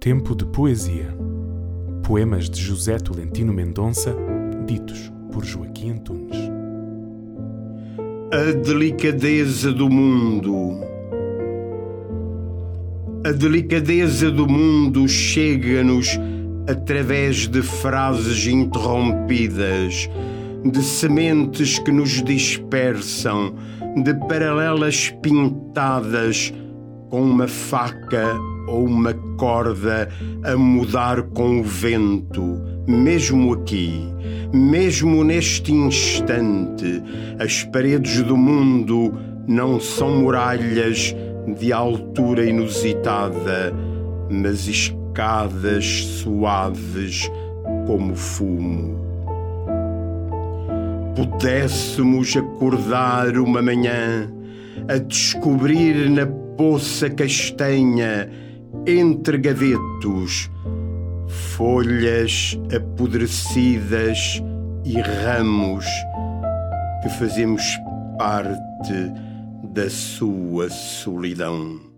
Tempo de Poesia. Poemas de José Tolentino Mendonça, ditos por Joaquim Antunes. A delicadeza do mundo. A delicadeza do mundo chega-nos através de frases interrompidas, de sementes que nos dispersam, de paralelas pintadas com uma faca ou uma corda a mudar com o vento, mesmo aqui, mesmo neste instante, as paredes do mundo não são muralhas de altura inusitada, mas escadas suaves como fumo. Pudéssemos acordar uma manhã a descobrir na poça castanha entre gavetos, folhas apodrecidas e ramos que fazemos parte da sua solidão.